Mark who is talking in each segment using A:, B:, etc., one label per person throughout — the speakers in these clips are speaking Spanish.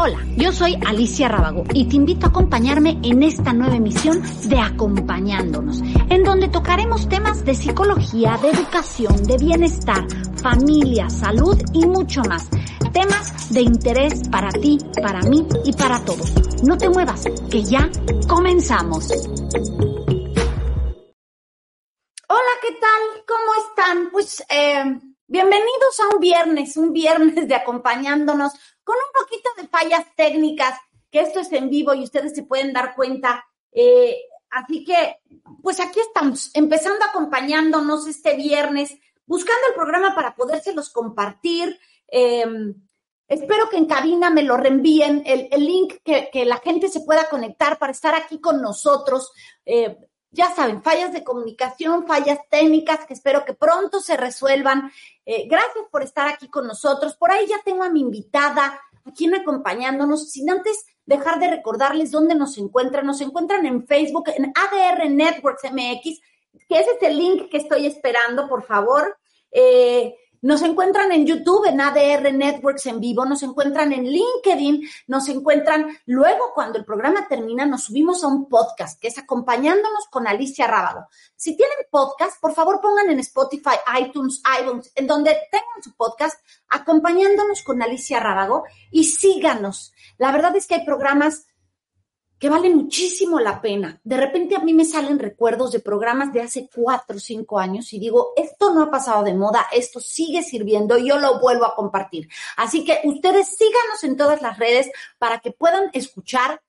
A: Hola, yo soy Alicia Rábago y te invito a acompañarme en esta nueva emisión de Acompañándonos, en donde tocaremos temas de psicología, de educación, de bienestar, familia, salud y mucho más. Temas de interés para ti, para mí y para todos. No te muevas, que ya comenzamos. Hola, ¿qué tal? ¿Cómo están? Pues eh, bienvenidos a un viernes, un viernes de acompañándonos con un poquito de fallas técnicas, que esto es en vivo y ustedes se pueden dar cuenta. Eh, así que, pues aquí estamos, empezando acompañándonos este viernes, buscando el programa para podérselos compartir. Em, espero que en cabina me lo reenvíen, el, link que, la gente se pueda conectar para estar aquí con nosotros. Eh, ya saben, fallas de comunicación, fallas técnicas que espero que pronto se resuelvan. Eh, gracias por estar aquí con nosotros. Por ahí ya tengo a mi invitada aquí acompañándonos, sin antes dejar de recordarles dónde nos encuentran. Nos encuentran en Facebook, en ADR Networks MX, que es el link que estoy esperando, por favor. Eh, nos encuentran en YouTube, en ADR Networks en vivo, nos encuentran en LinkedIn, nos encuentran luego cuando el programa termina, nos subimos a un podcast que es acompañándonos con Alicia Rábago. Si tienen podcast, por favor pongan en Spotify, iTunes, iTunes, en donde tengan su podcast, acompañándonos con Alicia Rábago y síganos. La verdad es que hay programas que vale muchísimo la pena. De repente a mí me salen recuerdos de programas de hace cuatro o cinco años y digo, esto no ha pasado de moda, esto sigue sirviendo yo lo vuelvo a compartir. Así que ustedes síganos en todas las redes para que puedan escuchar,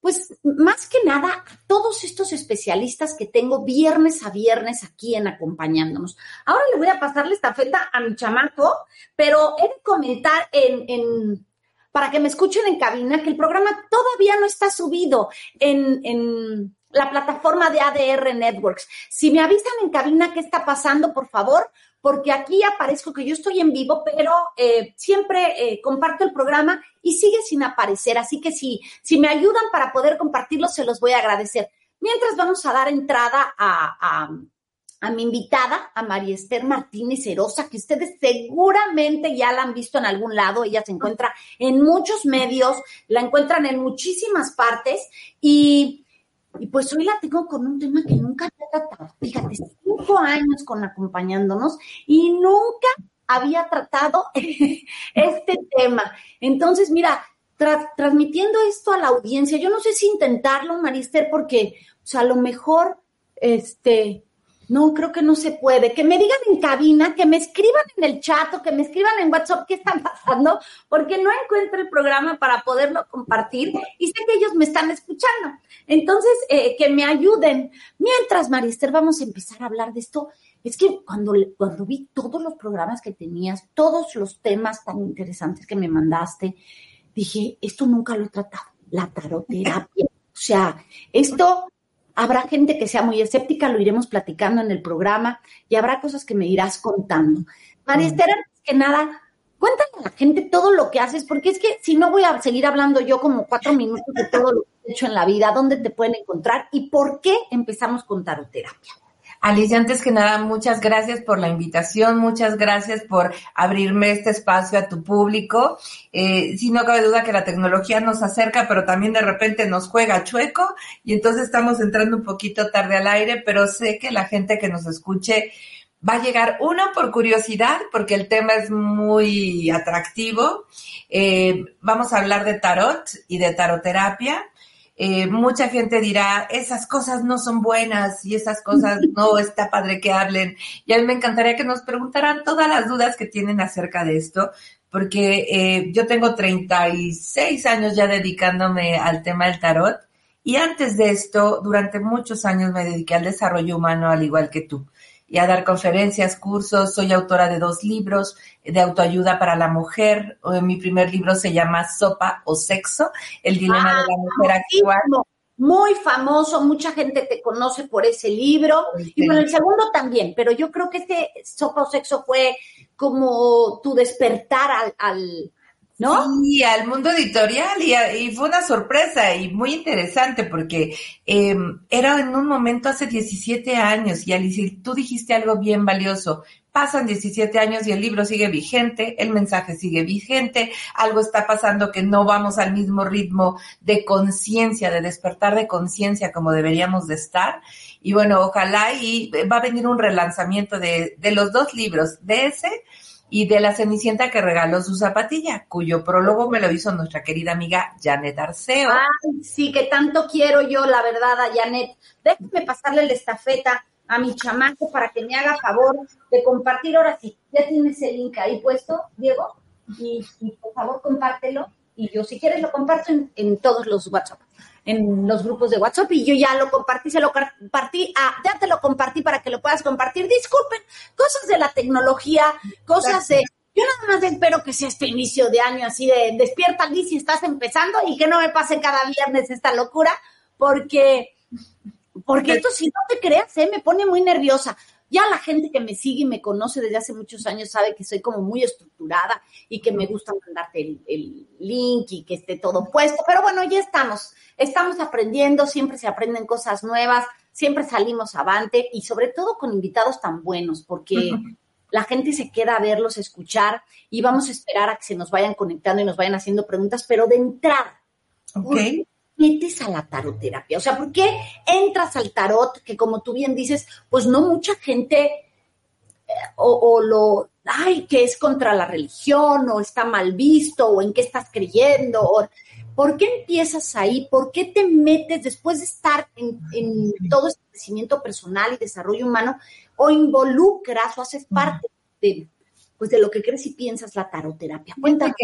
A: pues más que nada, a todos estos especialistas que tengo viernes a viernes aquí en acompañándonos. Ahora le voy a pasar la estafeta a mi chamaco, pero he de comentar en, en para que me escuchen en cabina, que el programa todavía no está subido en, la plataforma de ADR Networks. Si me avisan en cabina qué está pasando, por favor, porque aquí aparezco que yo estoy en vivo, pero eh, siempre eh, comparto el programa y sigue sin aparecer. Así que si, si me ayudan para poder compartirlo, se los voy a agradecer. Mientras vamos a dar entrada a a mi invitada, a María Esther Martínez Herosa, que ustedes seguramente ya la han visto en algún lado. Ella se encuentra en muchos medios, la encuentran en muchísimas partes y, pues hoy la tengo con un tema que nunca había tratado. Fíjate, cinco años con acompañándonos y nunca había tratado este tema. Entonces, mira, transmitiendo esto a la audiencia, yo no sé si intentarlo, Esther, porque, o sea, a lo mejor, este, no, creo que no se puede. Que me digan en cabina, que me escriban en el chat o que me escriban en WhatsApp qué están pasando, porque no encuentro el programa para poderlo compartir y sé que ellos me están escuchando. Entonces, eh, que me ayuden. Mientras, Marister, vamos a empezar a hablar de esto. Es que cuando, cuando vi todos los programas que tenías, todos los temas tan interesantes que me mandaste, dije, esto nunca lo he tratado, la taroterapia. O sea, esto Habrá gente que sea muy escéptica, lo iremos platicando en el programa y habrá cosas que me irás contando. María Esther, antes que nada, cuéntale a la gente todo lo que haces, porque es que si no voy a seguir hablando yo como cuatro minutos de todo lo que he hecho en la vida, dónde te pueden encontrar y por qué empezamos con taroterapia.
B: Alicia, antes que nada, muchas gracias por la invitación, muchas gracias por abrirme este espacio a tu público. Eh, si no cabe duda que la tecnología nos acerca, pero también de repente nos juega chueco y entonces estamos entrando un poquito tarde al aire, pero sé que la gente que nos escuche va a llegar, uno, por curiosidad, porque el tema es muy atractivo. Eh, vamos a hablar de tarot y de taroterapia eh, mucha gente dirá, esas cosas no son buenas y esas cosas no está padre que hablen. Y a mí me encantaría que nos preguntaran todas las dudas que tienen acerca de esto, porque eh, yo tengo 36 años ya dedicándome al tema del tarot y antes de esto, durante muchos años me dediqué al desarrollo humano al igual que tú. Y a dar conferencias, cursos. Soy autora de dos libros de autoayuda para la mujer. Mi primer libro se llama Sopa o Sexo, el dilema de la ah, mujer actual.
A: Muy famoso, mucha gente te conoce por ese libro. Y bueno, el segundo también, pero yo creo que este Sopa o Sexo fue como tu despertar al ¿no?
B: Sí, al mundo editorial y, fue una sorpresa y muy interesante porque em, era en un momento hace 17 años y Alicia, tú dijiste algo bien valioso. Pasan 17 años y el libro sigue vigente, el mensaje sigue vigente, algo está pasando que no vamos al mismo ritmo de conciencia, de despertar de conciencia como deberíamos de estar. Y bueno, ojalá y va a venir un relanzamiento de, de los dos libros, de ese y de la Cenicienta que regaló su zapatilla, cuyo prólogo me lo hizo nuestra querida amiga Janet Arceo.
A: Ay, sí, que tanto quiero yo, la verdad, a Janet. Déjame pasarle la estafeta a mi chamaco para que me haga favor de compartir. Ahora sí, ya tienes el link ahí puesto, Diego, y, por favor compártelo. Y yo, si quieres, lo comparto en, en todos los WhatsApp en los grupos de WhatsApp y yo ya lo compartí, se lo compartí, ah, ya te lo compartí para que lo puedas compartir. Disculpen, cosas de la tecnología, cosas de... Yo nada más espero que sea este inicio de año así de despierta Liz si estás empezando y que no me pase cada viernes esta locura, porque, porque esto si no te creas, ¿eh? me pone muy nerviosa. Ya la gente que me sigue y me conoce desde hace muchos años sabe que soy como muy estructurada y que me gusta mandarte el, link y que esté todo puesto. Pero bueno, ya estamos, estamos aprendiendo, siempre se aprenden cosas nuevas, siempre salimos avante y sobre todo con invitados tan buenos, porque la gente se queda a verlos, escuchar y vamos a esperar a que se nos vayan conectando y nos vayan haciendo preguntas, pero de entrada.
B: Okay
A: metes a la taroterapia? O sea, ¿por qué entras al tarot que como tú bien dices, pues no mucha gente eh, o, lo, ay, que es contra la religión o está mal visto o en qué estás creyendo? O, ¿Por qué empiezas ahí? ¿Por qué te metes después de estar en, todo este crecimiento personal y desarrollo humano o involucras o haces parte de, pues, de lo que crees y piensas la taroterapia?
B: Cuéntame.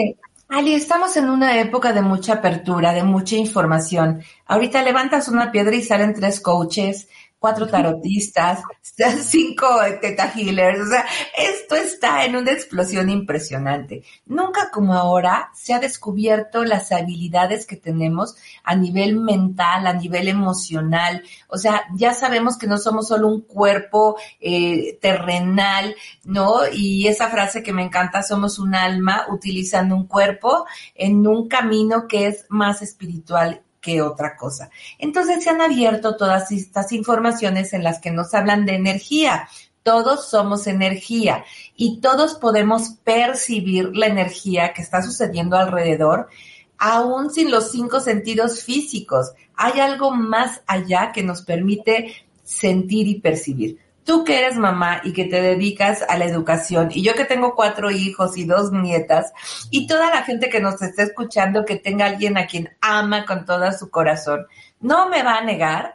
B: Ali, estamos en una época de mucha apertura, de mucha información. Ahorita levantas una piedra y salen tres coaches, cuatro tarotistas, cinco teta healers. O sea, esto está en una explosión impresionante. Nunca como ahora se ha descubierto las habilidades que tenemos a nivel mental, a nivel emocional. O sea, ya sabemos que no somos solo un cuerpo eh, terrenal, ¿no? Y esa frase que me encanta, somos un alma utilizando un cuerpo en un camino que es más espiritual que otra cosa. Entonces se han abierto todas estas informaciones en las que nos hablan de energía. Todos somos energía y todos podemos percibir la energía que está sucediendo alrededor, aún sin los cinco sentidos físicos. Hay algo más allá que nos permite sentir y percibir tú que eres mamá y que te dedicas a la educación, y yo que tengo cuatro hijos y dos nietas, y toda la gente que nos está escuchando que tenga alguien a quien ama con todo su corazón, no me va a negar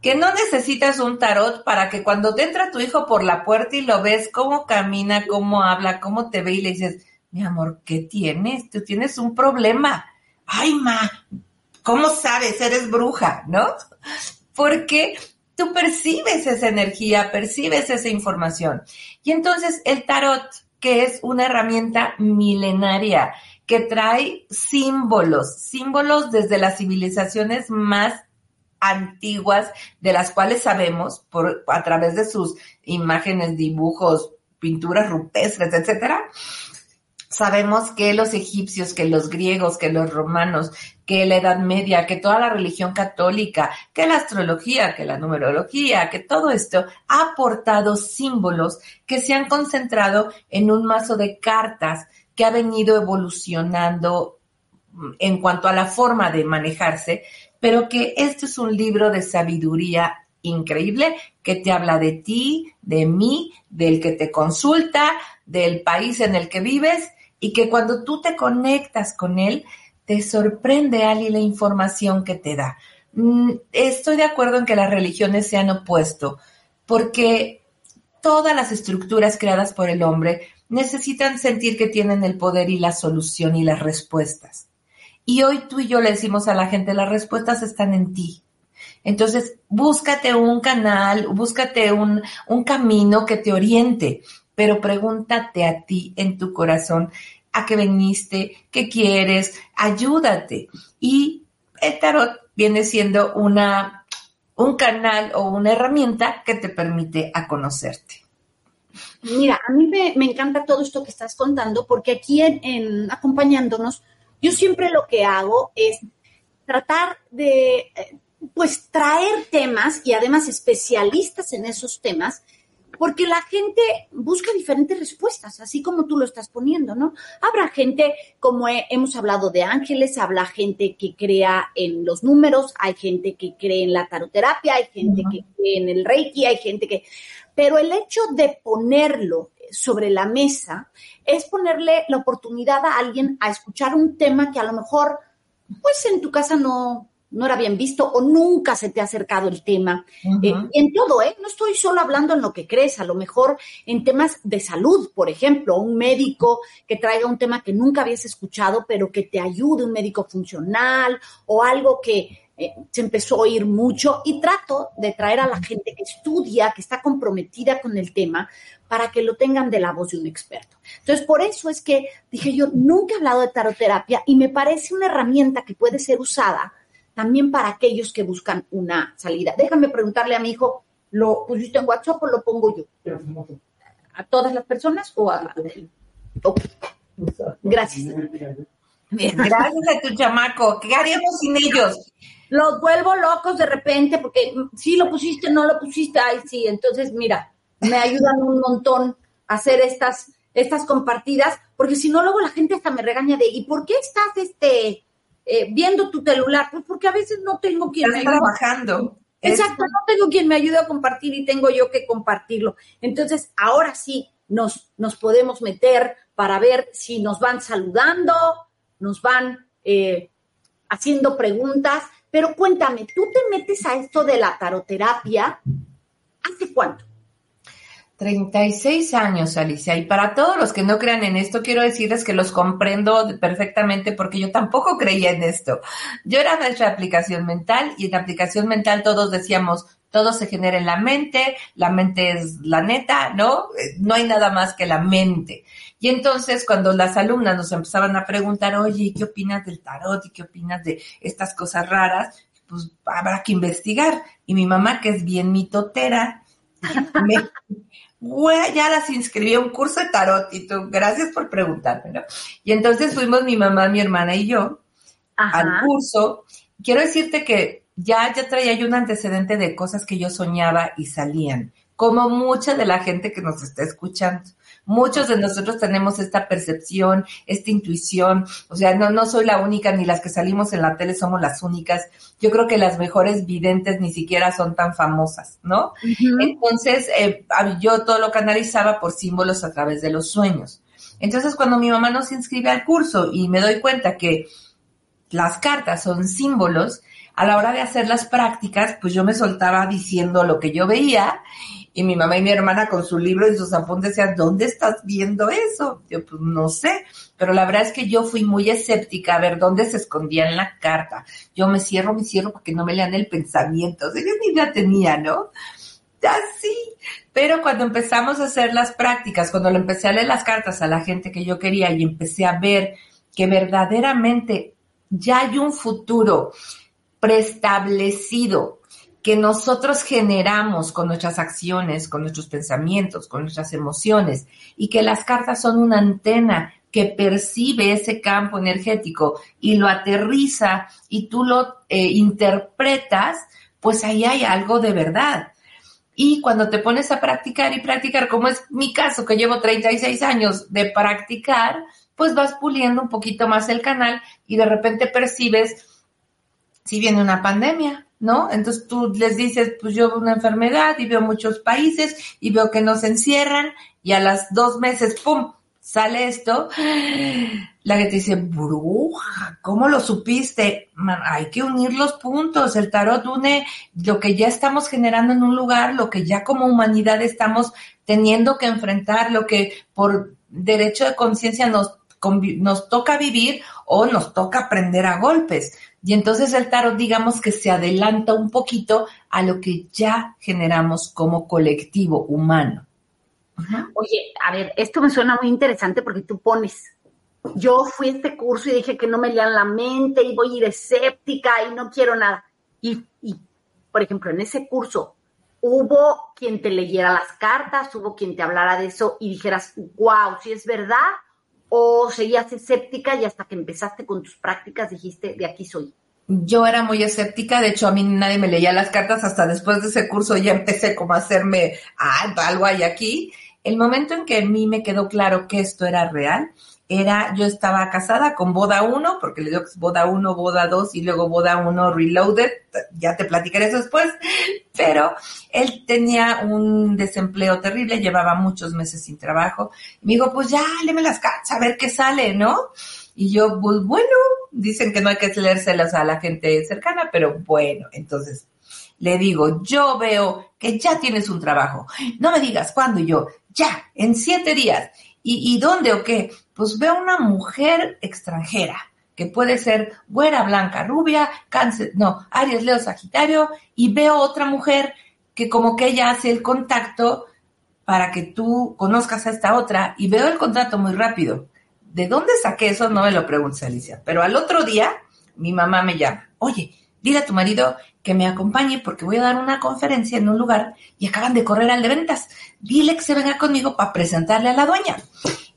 B: que no necesitas un tarot para que cuando te entra tu hijo por la puerta y lo ves cómo camina, cómo habla, cómo te ve y le dices, mi amor, ¿qué tienes? Tú tienes un problema. Ay, ma, ¿cómo sabes? Eres bruja, ¿no? Porque tú percibes esa energía, percibes esa información. Y entonces el tarot, que es una herramienta milenaria, que trae símbolos, símbolos desde las civilizaciones más antiguas, de las cuales sabemos por, a través de sus imágenes, dibujos, pinturas rupestres, etcétera, Sabemos que los egipcios, que los griegos, que los romanos, que la Edad Media, que toda la religión católica, que la astrología, que la numerología, que todo esto ha aportado símbolos que se han concentrado en un mazo de cartas que ha venido evolucionando en cuanto a la forma de manejarse, pero que este es un libro de sabiduría increíble que te habla de ti, de mí, del que te consulta, del país en el que vives y que cuando tú te conectas con él, te sorprende, Ali, la información que te da. Mm, estoy de acuerdo en que las religiones se han opuesto, porque todas las estructuras creadas por el hombre necesitan sentir que tienen el poder y la solución y las respuestas. Y hoy tú y yo le decimos a la gente, las respuestas están en ti. Entonces, búscate un canal, búscate un, un camino que te oriente, pero pregúntate a ti en tu corazón a qué veniste, qué quieres, ayúdate. Y el tarot viene siendo una, un canal o una herramienta que te permite a conocerte.
A: Mira, a mí me, encanta todo esto que estás contando porque aquí en, acompañándonos, yo siempre lo que hago es tratar de, eh, pues, traer temas y además especialistas en esos temas porque la gente busca diferentes respuestas, así como tú lo estás poniendo, ¿no? Habrá gente, como hemos hablado de ángeles, habrá gente que crea en los números, hay gente que cree en la taroterapia, hay gente que cree en el reiki, hay gente que... Pero el hecho de ponerlo sobre la mesa es ponerle la oportunidad a alguien a escuchar un tema que a lo mejor, pues en tu casa no, no era bien visto o nunca se te ha acercado el tema. Eh, en todo, ¿eh? No estoy solo hablando en lo que crees, a lo mejor en temas de salud, por ejemplo, un médico que traiga un tema que nunca habías escuchado, pero que te ayude, un médico funcional o algo que eh, se empezó a oír mucho y trato de traer a la gente que estudia, que está comprometida con el tema, para que lo tengan de la voz de un experto. Entonces, por eso es que dije yo, nunca he hablado de taroterapia y me parece una herramienta que puede ser usada también para aquellos que buscan una salida. Déjame preguntarle a mi hijo, ¿lo pusiste en WhatsApp o lo pongo yo? ¿A todas las personas o a...? Gracias.
B: Gracias a tu chamaco. ¿Qué haríamos sin ellos?
A: Los vuelvo locos de repente porque sí lo pusiste, no lo pusiste, ay sí, entonces mira, me ayudan un montón a hacer estas, estas compartidas, porque si no luego la gente hasta me regaña de, ¿y por qué estás este eh, viendo tu celular, pues porque a veces no tengo quien
B: me ayude. trabajando.
A: Exacto, no tengo quien me ayude a compartir y tengo yo que compartirlo. Entonces, ahora sí nos, nos podemos meter para ver si nos van saludando, nos van eh, haciendo preguntas. Pero cuéntame, ¿tú te metes a esto de la taroterapia? ¿Hace cuánto?
B: 36 años, Alicia. Y para todos los que no crean en esto, quiero decirles que los comprendo perfectamente porque yo tampoco creía en esto. Yo era nuestra aplicación mental y en la aplicación mental todos decíamos, todo se genera en la mente, la mente es la neta, ¿no? No hay nada más que la mente. Y entonces cuando las alumnas nos empezaban a preguntar, oye, ¿qué opinas del tarot? ¿Y qué opinas de estas cosas raras? Pues habrá que investigar. Y mi mamá, que es bien mitotera, me, ya las inscribí a un curso de tarot y tú, gracias por preguntarme, ¿no? Y entonces fuimos mi mamá, mi hermana y yo al curso. Quiero decirte que ya, ya traía yo un antecedente de cosas que yo soñaba y salían, como mucha de la gente que nos está escuchando. Muchos de nosotros tenemos esta percepción, esta intuición, o sea, no, no soy la única, ni las que salimos en la tele somos las únicas. Yo creo que las mejores videntes ni siquiera son tan famosas, ¿no? Entonces, eh, yo todo lo canalizaba por símbolos a través de los sueños. Entonces, cuando mi mamá nos inscribe al curso y me doy cuenta que las cartas son símbolos, a la hora de hacer las prácticas, pues yo me soltaba diciendo lo que yo veía y mi mamá y mi hermana con su libro y sus apuntes decían, ¿dónde estás viendo eso? Yo, pues no sé, pero la verdad es que yo fui muy escéptica a ver dónde se escondía en la carta. Yo me cierro, me cierro para que no me lean el pensamiento. O sea, yo ni idea tenía, ¿no? Así. Pero cuando empezamos a hacer las prácticas, cuando le empecé a leer las cartas a la gente que yo quería y empecé a ver que verdaderamente ya hay un futuro preestablecido que nosotros generamos con nuestras acciones, con nuestros pensamientos, con nuestras emociones, y que las cartas son una antena que percibe ese campo energético y lo aterriza y tú lo eh, interpretas, pues ahí hay algo de verdad. Y cuando te pones a practicar y practicar, como es mi caso, que llevo 36 años de practicar, pues vas puliendo un poquito más el canal y de repente percibes si viene una pandemia, ¿no? Entonces tú les dices, pues yo veo una enfermedad y veo muchos países y veo que nos encierran y a las dos meses, ¡pum!, sale esto. La que te dice, bruja, ¿cómo lo supiste? hay que unir los puntos. El tarot une lo que ya estamos generando en un lugar, lo que ya como humanidad estamos teniendo que enfrentar, lo que por derecho de conciencia nos, nos toca vivir o nos toca aprender a golpes Y entonces el tarot, digamos que se adelanta un poquito a lo que ya generamos como colectivo humano.
A: Oye, a ver, esto me suena muy interesante porque tú pones, yo fui a este curso y dije que no me lean la mente y voy a ir escéptica y no quiero nada. Y, y, por ejemplo, en ese curso hubo quien te leyera las cartas, hubo quien te hablara de eso y dijeras, wow, si es verdad, o seguías escéptica y hasta que empezaste con tus prácticas dijiste, de aquí soy?
B: Yo era muy escéptica, de hecho a mí nadie me leía las cartas, hasta después de ese curso ya empecé como a hacerme, ah, algo hay aquí. El momento en que a mí me quedó claro que esto era real, era, yo estaba casada con boda 1, porque le digo que es boda 1, boda 2 y luego boda 1 reloaded, ya te platicaré eso después, pero él tenía un desempleo terrible, llevaba muchos meses sin trabajo, me dijo, pues ya, léeme las cartas, a ver qué sale, ¿no? Y yo, pues bueno, dicen que no hay que leérselas a la gente cercana, pero bueno, entonces le digo, yo veo que ya tienes un trabajo, no me digas cuándo, y yo, ya, en siete días, ¿Y, dónde o qué? Pues veo una mujer extranjera, que puede ser güera, blanca, rubia, cáncer, no, Aries, Leo, Sagitario, y veo otra mujer que como que ella hace el contacto para que tú conozcas a esta otra, y veo el contrato muy rápido. ¿De dónde saqué eso? No me lo preguntes, Alicia. Pero al otro día, mi mamá me llama, oye, dile a tu marido que me acompañe porque voy a dar una conferencia en un lugar y acaban de correr al de ventas. Dile que se venga conmigo para presentarle a la dueña.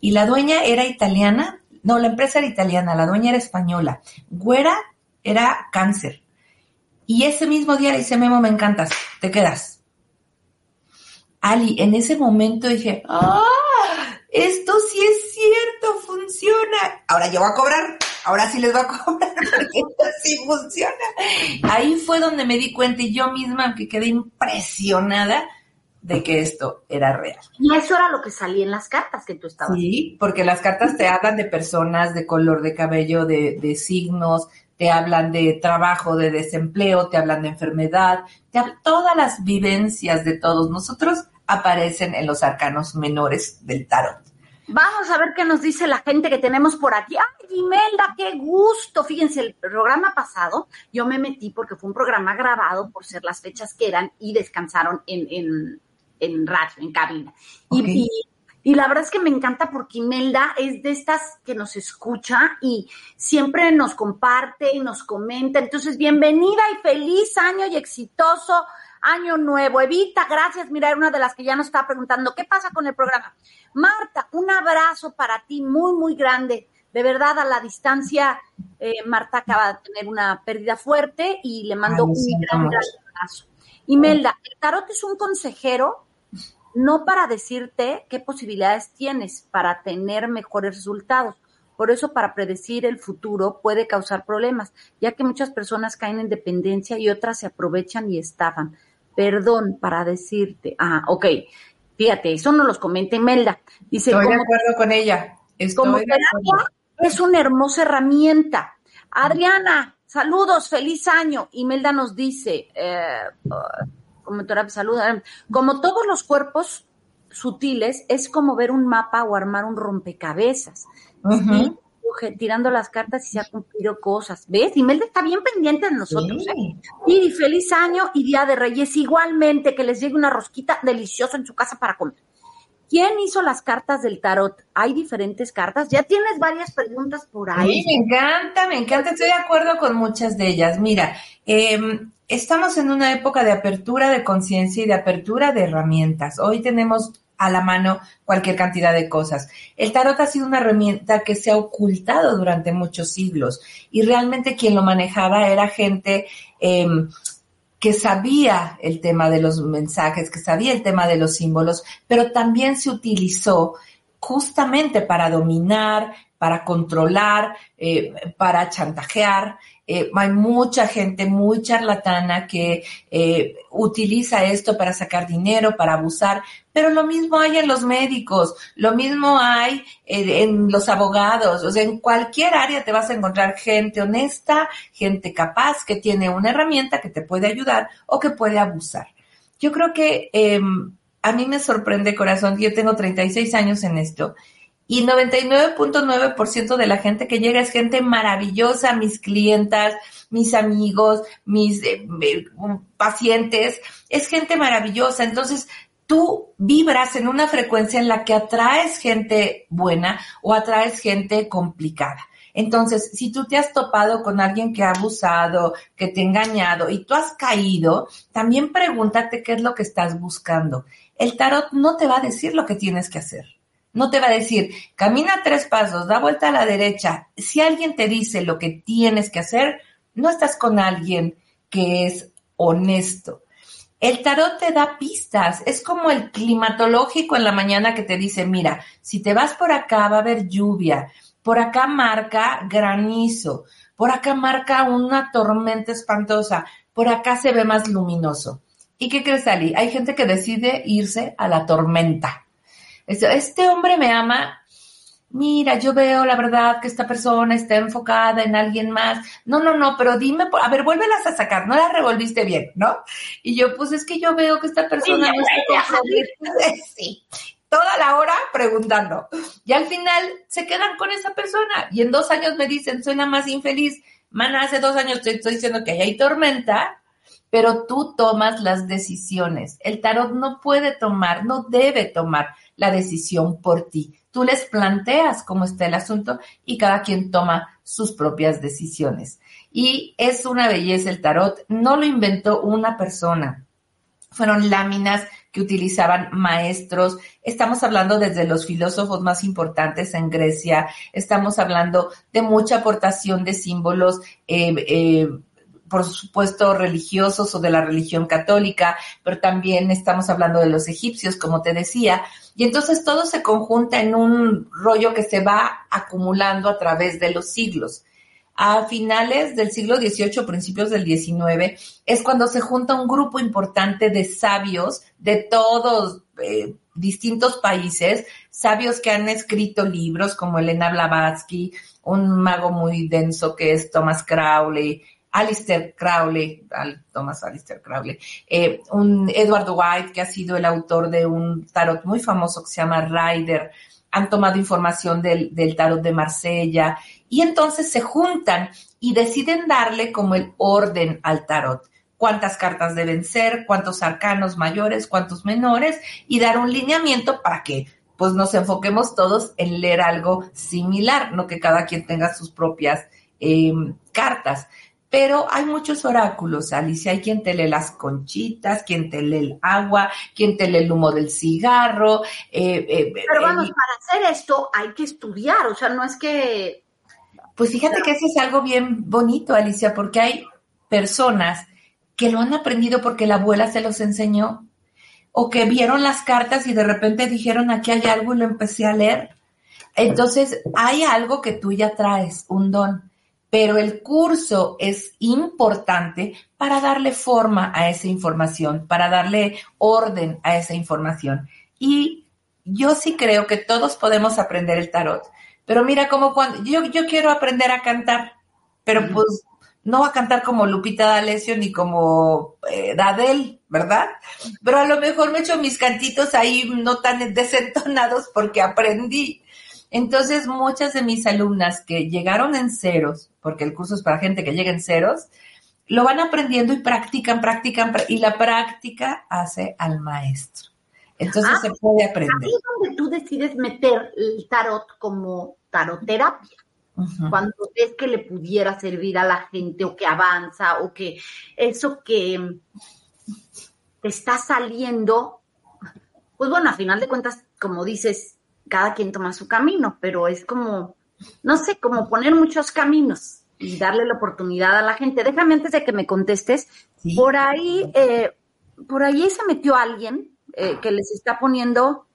B: Y la dueña era italiana, no, la empresa era italiana, la dueña era española. Güera era cáncer. Y ese mismo día le dice, Memo, me encantas, te quedas. Ali, en ese momento dije, ¡ah! Esto sí es cierto, funciona. Ahora yo voy a cobrar ahora sí les va a cobrar porque así funciona. Ahí fue donde me di cuenta y yo misma que quedé impresionada de que esto era real.
A: Y eso era lo que salía en las cartas que tú estabas.
B: Sí, porque las cartas te hablan de personas, de color de cabello, de, de signos, te hablan de trabajo, de desempleo, te hablan de enfermedad, te todas las vivencias de todos nosotros aparecen en los arcanos menores del tarot.
A: Vamos a ver qué nos dice la gente que tenemos por aquí. ¡Ay, Imelda, qué gusto! Fíjense, el programa pasado yo me metí porque fue un programa grabado por ser las fechas que eran y descansaron en, en, en radio, en cabina. Y, y, la verdad es que me encanta porque Imelda es de estas que nos escucha y siempre nos comparte y nos comenta. Entonces, bienvenida y feliz año y exitoso Año nuevo. Evita, gracias. Mira, era una de las que ya nos estaba preguntando, ¿qué pasa con el programa? Marta, un abrazo para ti muy, muy grande. De verdad, a la distancia, eh, Marta acaba de tener una pérdida fuerte y le mando un gran, gran abrazo. Imelda, el tarot es un consejero no para decirte qué posibilidades tienes para tener mejores resultados. Por eso, para predecir el futuro puede causar problemas, ya que muchas personas caen en dependencia y otras se aprovechan y estafan perdón para decirte, ah, ok, fíjate, eso no los comenta Imelda. Dice,
B: Estoy de acuerdo con ella.
A: como terapia es una hermosa herramienta. Adriana, saludos, feliz año. Imelda nos dice, eh, como terapia, salud, como todos los cuerpos sutiles, es como ver un mapa o armar un rompecabezas tirando las cartas y se ha cumplido cosas. ¿Ves? Imelda está bien pendiente de nosotros. ¿eh? Y feliz año y Día de Reyes igualmente, que les llegue una rosquita deliciosa en su casa para comer. ¿Quién hizo las cartas del tarot? Hay diferentes cartas. Ya tienes varias preguntas por ahí.
B: Sí, me encanta, me encanta. Estoy de acuerdo con muchas de ellas. Mira, em, estamos en una época de apertura de conciencia y de apertura de herramientas. Hoy tenemos a la mano cualquier cantidad de cosas. El tarot ha sido una herramienta que se ha ocultado durante muchos siglos y realmente quien lo manejaba era gente em, que sabía el tema de los mensajes, que sabía el tema de los símbolos, pero también se utilizó justamente para dominar, para controlar, eh, para chantajear. Eh, hay mucha gente muy charlatana que eh, utiliza esto para sacar dinero, para abusar, pero lo mismo hay en los médicos, lo mismo hay en, los abogados, o sea, en cualquier área te vas a encontrar gente honesta, gente capaz que tiene una herramienta que te puede ayudar o que puede abusar. Yo creo que em, a mí me sorprende, corazón, yo tengo 36 años en esto y 99.9% de la gente que llega es gente maravillosa, mis clientas, mis amigos, mis eh, eh, pacientes, es gente maravillosa. Entonces, tú vibras en una frecuencia en la que atraes gente buena o atraes gente complicada. Entonces, si tú te has topado con alguien que ha abusado, que te ha engañado y tú has caído, también pregúntate qué es lo que estás buscando. El tarot no te va a decir lo que tienes que hacer. No te va a decir, camina tres pasos, da vuelta a la derecha. Si alguien te dice lo que tienes que hacer, no estás con alguien que es honesto. El tarot te da pistas, es como el climatológico en la mañana que te dice, mira, si te vas por acá va a haber lluvia, por acá marca granizo, por acá marca una tormenta espantosa, por acá se ve más luminoso. ¿Y qué crees, Ali? Hay gente que decide irse a la tormenta este hombre me ama. Mira, yo veo la verdad que esta persona está enfocada en alguien más. No, no, no, pero dime, a ver, vuélvelas a sacar, no la revolviste bien, ¿no? Y yo, pues es que yo veo que esta persona no está Sí, toda la hora preguntando. Y al final se quedan con esa persona. Y en dos años me dicen, soy la más infeliz. Mana, hace dos años te estoy diciendo que hay tormenta, pero tú tomas las decisiones. El tarot no puede tomar, no debe tomar la decisión por ti. Tú les planteas cómo está el asunto y cada quien toma sus propias decisiones. Y es una belleza el tarot. No lo inventó una persona. Fueron láminas que utilizaban maestros. Estamos hablando desde los filósofos más importantes en Grecia. Estamos hablando de mucha aportación de símbolos. Eh, eh, por supuesto, religiosos o de la religión católica, pero también estamos hablando de los egipcios, como te decía, y entonces todo se conjunta en un rollo que se va acumulando a través de los siglos. A finales del siglo XVIII, principios del XIX, es cuando se junta un grupo importante de sabios de todos eh, distintos países, sabios que han escrito libros como Elena Blavatsky, un mago muy denso que es Thomas Crowley, Alistair Crowley, Thomas Alistair Crowley, eh, un Edward White, que ha sido el autor de un tarot muy famoso que se llama Rider, han tomado información del, del tarot de Marsella, y entonces se juntan y deciden darle como el orden al tarot cuántas cartas deben ser, cuántos arcanos mayores, cuántos menores, y dar un lineamiento para que pues nos enfoquemos todos en leer algo similar, no que cada quien tenga sus propias eh, cartas. Pero hay muchos oráculos, Alicia. Hay quien te lee las conchitas, quien te lee el agua, quien te lee el humo del cigarro.
A: Eh, eh, Pero vamos, para hacer esto hay que estudiar, o sea, no es que...
B: Pues fíjate que eso es algo bien bonito, Alicia, porque hay personas que lo han aprendido porque la abuela se los enseñó o que vieron las cartas y de repente dijeron aquí hay algo y lo empecé a leer. Entonces, hay algo que tú ya traes, un don pero el curso es importante para darle forma a esa información, para darle orden a esa información. Y yo sí creo que todos podemos aprender el tarot, pero mira como cuando yo, yo quiero aprender a cantar, pero pues no va a cantar como Lupita D'Alessio ni como eh, Dadel, ¿verdad? Pero a lo mejor me echo mis cantitos ahí no tan desentonados porque aprendí. Entonces, muchas de mis alumnas que llegaron en ceros, porque el curso es para gente que llega en ceros, lo van aprendiendo y practican, practican, y la práctica hace al maestro. Entonces ah, se puede aprender. Ahí
A: es donde tú decides meter el tarot como taroterapia. Cuando ves que le pudiera servir a la gente o que avanza o que eso que te está saliendo, pues bueno, a final de cuentas, como dices, cada quien toma su camino, pero es como, no sé, como poner muchos caminos y darle la oportunidad a la gente. Déjame antes de que me contestes, por ahí, eh, por ahí se metió alguien eh, que les está poniendo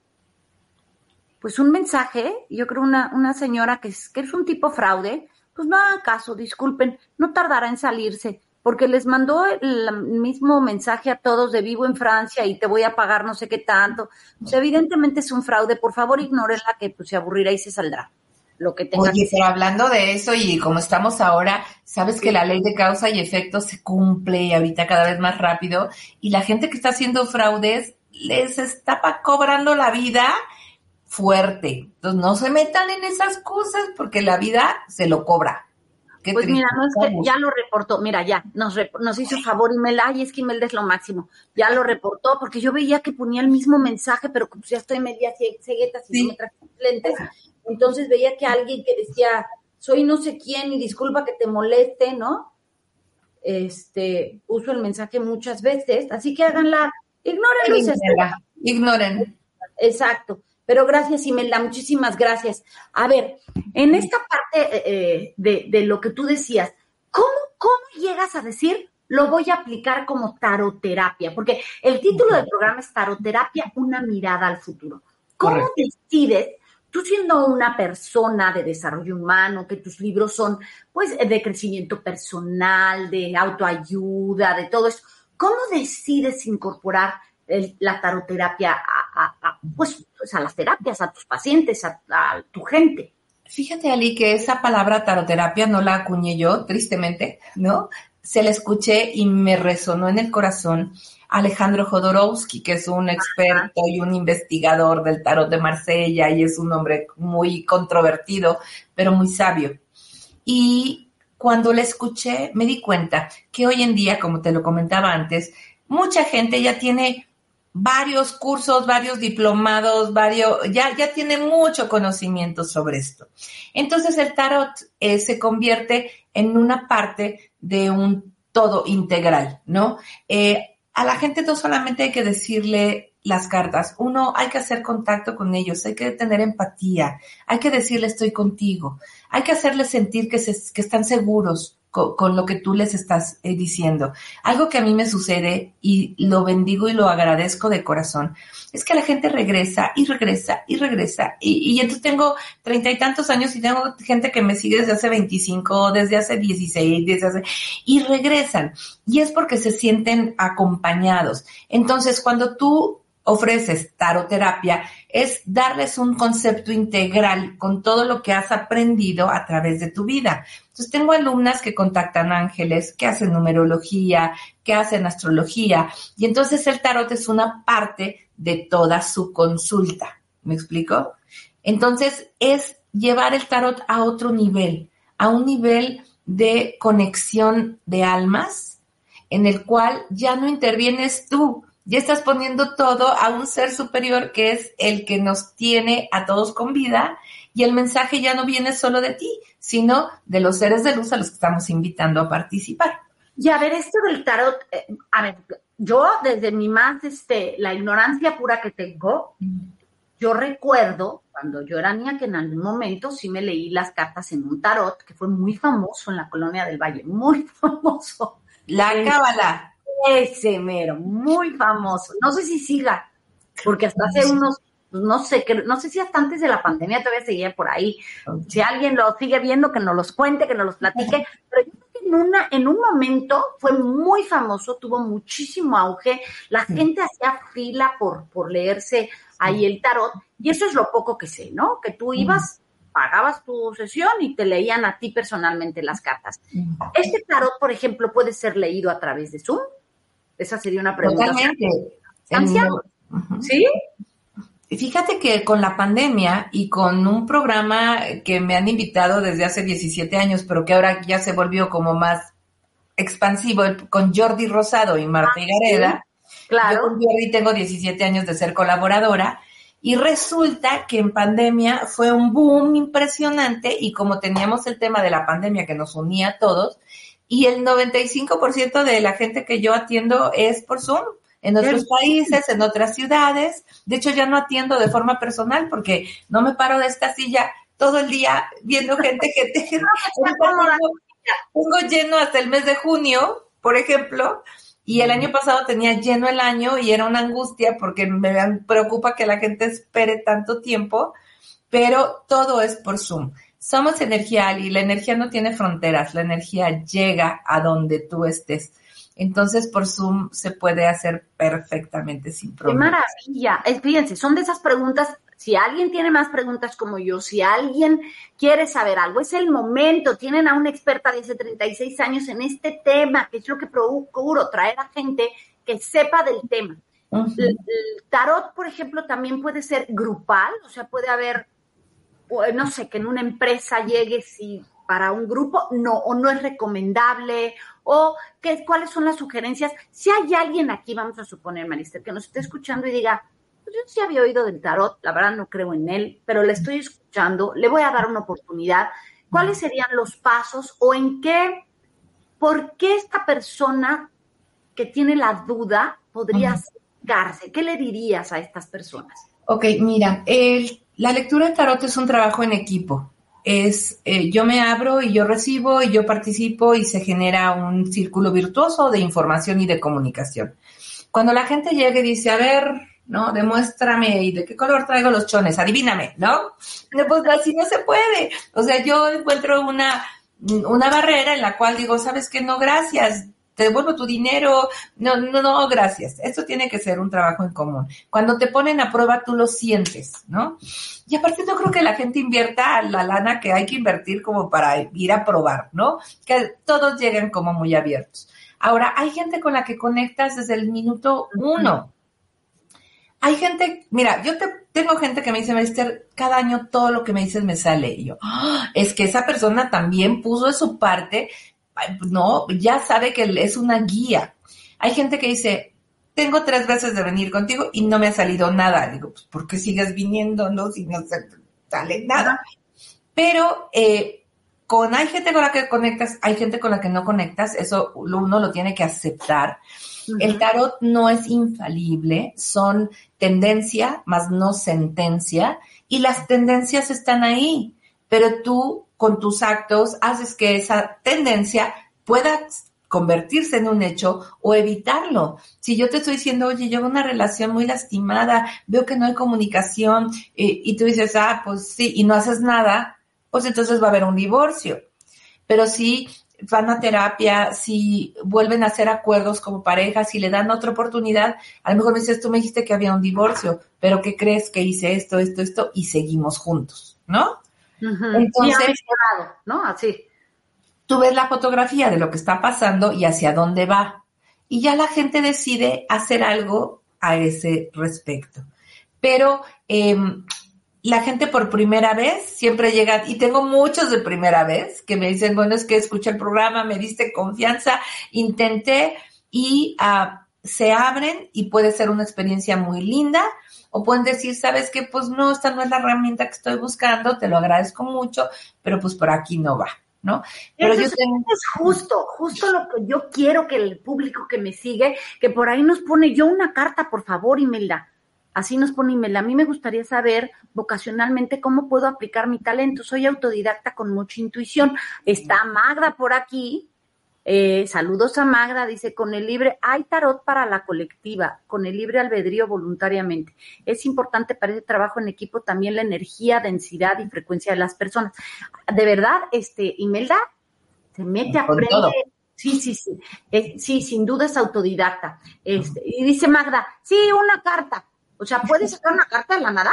A: pues un mensaje, yo creo una, una señora que es, que es un tipo fraude, pues no hagan caso, disculpen, no tardará en salirse porque les mandó el mismo mensaje a todos de vivo en Francia y te voy a pagar no sé qué tanto. Pues evidentemente es un fraude, por favor ignórenla que pues se aburrirá y se saldrá. Lo que tenga
B: Oye, pero hablando de eso y como estamos ahora, sabes que la ley de causa y efecto se cumple y ahorita cada vez más rápido y la gente que está haciendo fraudes les está cobrando la vida fuerte. Entonces no se metan en esas cosas porque la vida se lo cobra.
A: Pues mira, no es que ya lo reportó, mira, ya, nos, nos hizo favor Imelda, ay, es que Imelda es lo máximo, ya lo reportó, porque yo veía que ponía el mismo mensaje, pero pues ya estoy media cegueta, si no me traje lentes, entonces veía que alguien que decía, soy no sé quién y disculpa que te moleste, ¿no? Este, uso el mensaje muchas veces, así que háganla, ignórenlo.
B: Ignoren.
A: Exacto. Pero gracias, Imelda, muchísimas gracias. A ver, en esta parte eh, de, de, lo que tú decías, ¿cómo, ¿cómo llegas a decir lo voy a aplicar como taroterapia? Porque el título del programa es Taroterapia, una mirada al futuro. ¿Cómo decides, tú siendo una persona de desarrollo humano, que tus libros son pues de crecimiento personal, de autoayuda, de todo eso, ¿cómo decides incorporar la taroterapia a, pues, pues, a las terapias, a tus pacientes, a, tu gente.
B: Fíjate, Ali, que esa palabra taroterapia no la acuñé yo, tristemente, ¿no? Se la escuché y me resonó en el corazón Alejandro Jodorowsky, que es un experto y un investigador del tarot de Marsella y es un hombre muy controvertido, pero muy sabio. Y cuando la escuché, me di cuenta que hoy en día, como te lo comentaba antes, mucha gente ya tiene varios cursos, varios diplomados, varios, ya, ya tiene mucho conocimiento sobre esto. Entonces el tarot eh, se convierte en una parte de un todo integral, ¿no? Eh, a la gente no solamente hay que decirle las cartas, uno hay que hacer contacto con ellos, hay que tener empatía, hay que decirle estoy contigo, hay que hacerles sentir que, se, que están seguros, con, lo que tú les estás eh, diciendo. Algo que a mí me sucede y lo bendigo y lo agradezco de corazón es que la gente regresa y regresa y regresa. Y, y entonces tengo treinta y tantos años y tengo gente que me sigue desde hace 25, desde hace 16, desde hace, y regresan. Y es porque se sienten acompañados. Entonces, cuando tú ofreces taroterapia es darles un concepto integral con todo lo que has aprendido a través de tu vida. Entonces tengo alumnas que contactan ángeles, que hacen numerología, que hacen astrología, y entonces el tarot es una parte de toda su consulta. ¿Me explico? Entonces es llevar el tarot a otro nivel, a un nivel de conexión de almas en el cual ya no intervienes tú, ya estás poniendo todo a un ser superior que es el que nos tiene a todos con vida y el mensaje ya no viene solo de ti, sino de los seres de luz a los que estamos invitando a participar.
A: Y a ver, esto del tarot, eh, a ver, yo desde mi más, este, la ignorancia pura que tengo, yo recuerdo cuando yo era niña que en algún momento sí me leí las cartas en un tarot que fue muy famoso en la colonia del Valle, muy famoso.
B: La cábala.
A: Ese mero, muy famoso. No sé si siga, porque hasta hace unos, no sé, no sé si hasta antes de la pandemia todavía seguía por ahí. Si alguien lo sigue viendo, que nos los cuente, que nos los platique. Pero yo creo que en, una, en un momento fue muy famoso, tuvo muchísimo auge. La gente hacía fila por, por leerse ahí el tarot. Y eso es lo poco que sé, ¿no? Que tú ibas pagabas tu sesión y te leían a ti personalmente las cartas. Este tarot, por ejemplo, puede ser leído a través de Zoom. Esa sería una pregunta.
B: Totalmente. ¿Sí? Fíjate que con la pandemia y con un programa que me han invitado desde hace 17 años, pero que ahora ya se volvió como más expansivo, con Jordi Rosado y Marta ah, Claro. Yo con Jordi tengo 17 años de ser colaboradora y resulta que en pandemia fue un boom impresionante y como teníamos el tema de la pandemia que nos unía a todos, y el 95% de la gente que yo atiendo es por Zoom en otros países, en otras ciudades. De hecho, ya no atiendo de forma personal porque no me paro de esta silla todo el día viendo gente que tengo, tengo lleno hasta el mes de junio, por ejemplo, y el año pasado tenía lleno el año y era una angustia porque me preocupa que la gente espere tanto tiempo, pero todo es por Zoom. Somos energía y la energía no tiene fronteras, la energía llega a donde tú estés. Entonces, por Zoom se puede hacer perfectamente sin problema.
A: Qué maravilla. Fíjense, son de esas preguntas. Si alguien tiene más preguntas como yo, si alguien quiere saber algo, es el momento. Tienen a una experta de hace 36 años en este tema, que es lo que procuro, traer a gente que sepa del tema. el, tarot, por ejemplo, también puede ser grupal, o sea, puede haber, no sé, que en una empresa llegue si para un grupo no o no es recomendable o qué, cuáles son las sugerencias. Si hay alguien aquí, vamos a suponer, Marister, que nos esté escuchando y diga, pues yo sí había oído del tarot, la verdad no creo en él, pero le estoy escuchando, le voy a dar una oportunidad. ¿Cuáles serían los pasos o en qué, por qué esta persona que tiene la duda podría acercarse? ¿Qué le dirías a estas personas?
B: Ok, mira, el, la lectura de tarot es un trabajo en equipo. Es eh, yo me abro y yo recibo y yo participo y se genera un círculo virtuoso de información y de comunicación. Cuando la gente llega y dice, a ver, ¿no? Demuéstrame y de qué color traigo los chones, adivíname, ¿no? Pues así no se puede. O sea, yo encuentro una, una barrera en la cual digo, ¿sabes qué? No, gracias. Te devuelvo tu dinero. No, no, no, gracias. Esto tiene que ser un trabajo en común. Cuando te ponen a prueba, tú lo sientes, ¿no? Y aparte yo creo que la gente invierta la lana que hay que invertir como para ir a probar, ¿no? Que todos lleguen como muy abiertos. Ahora, hay gente con la que conectas desde el minuto uno hay gente, mira, yo te, tengo gente que me dice, Mester, cada año todo lo que me dices me sale. Y yo, ¡Ah! es que esa persona también puso de su parte, no, ya sabe que es una guía. Hay gente que dice, tengo tres veces de venir contigo y no me ha salido nada. Digo, pues, ¿por qué sigues viniendo, no? Si no sale nada. Pero, eh, con hay gente con la que conectas, hay gente con la que no conectas, eso uno lo tiene que aceptar. El tarot no es infalible, son tendencia, más no sentencia, y las tendencias están ahí, pero tú con tus actos haces que esa tendencia pueda convertirse en un hecho o evitarlo. Si yo te estoy diciendo, oye, llevo una relación muy lastimada, veo que no hay comunicación, y, y tú dices, ah, pues sí, y no haces nada, pues entonces va a haber un divorcio. Pero si van a terapia, si vuelven a hacer acuerdos como pareja, si le dan otra oportunidad, a lo mejor me dices, tú me dijiste que había un divorcio, pero ¿qué crees que hice esto, esto, esto y seguimos juntos, ¿no?
A: Entonces, ¿no? Así.
B: Tú ves la fotografía de lo que está pasando y hacia dónde va. Y ya la gente decide hacer algo a ese respecto. Pero eh, la gente por primera vez siempre llega, y tengo muchos de primera vez que me dicen, bueno, es que escuché el programa, me diste confianza, intenté y ah, se abren y puede ser una experiencia muy linda. O pueden decir, sabes que pues no, esta no es la herramienta que estoy buscando, te lo agradezco mucho, pero pues por aquí no va. ¿no?
A: Pero yo es justo, justo lo que yo quiero que el público que me sigue, que por ahí nos pone yo una carta, por favor, Imelda Así nos pone email. A mí me gustaría saber vocacionalmente cómo puedo aplicar mi talento. Soy autodidacta con mucha intuición. Está Magda por aquí. Eh, saludos a Magda, dice, con el libre, hay tarot para la colectiva, con el libre albedrío voluntariamente. Es importante para ese trabajo en equipo también la energía, densidad y frecuencia de las personas. De verdad, este, Imelda se mete a aprender. Sí, sí, sí. sí, sin duda es autodidacta. Este, y dice Magda, sí, una carta. O sea, ¿puedes sacar una carta de la nada?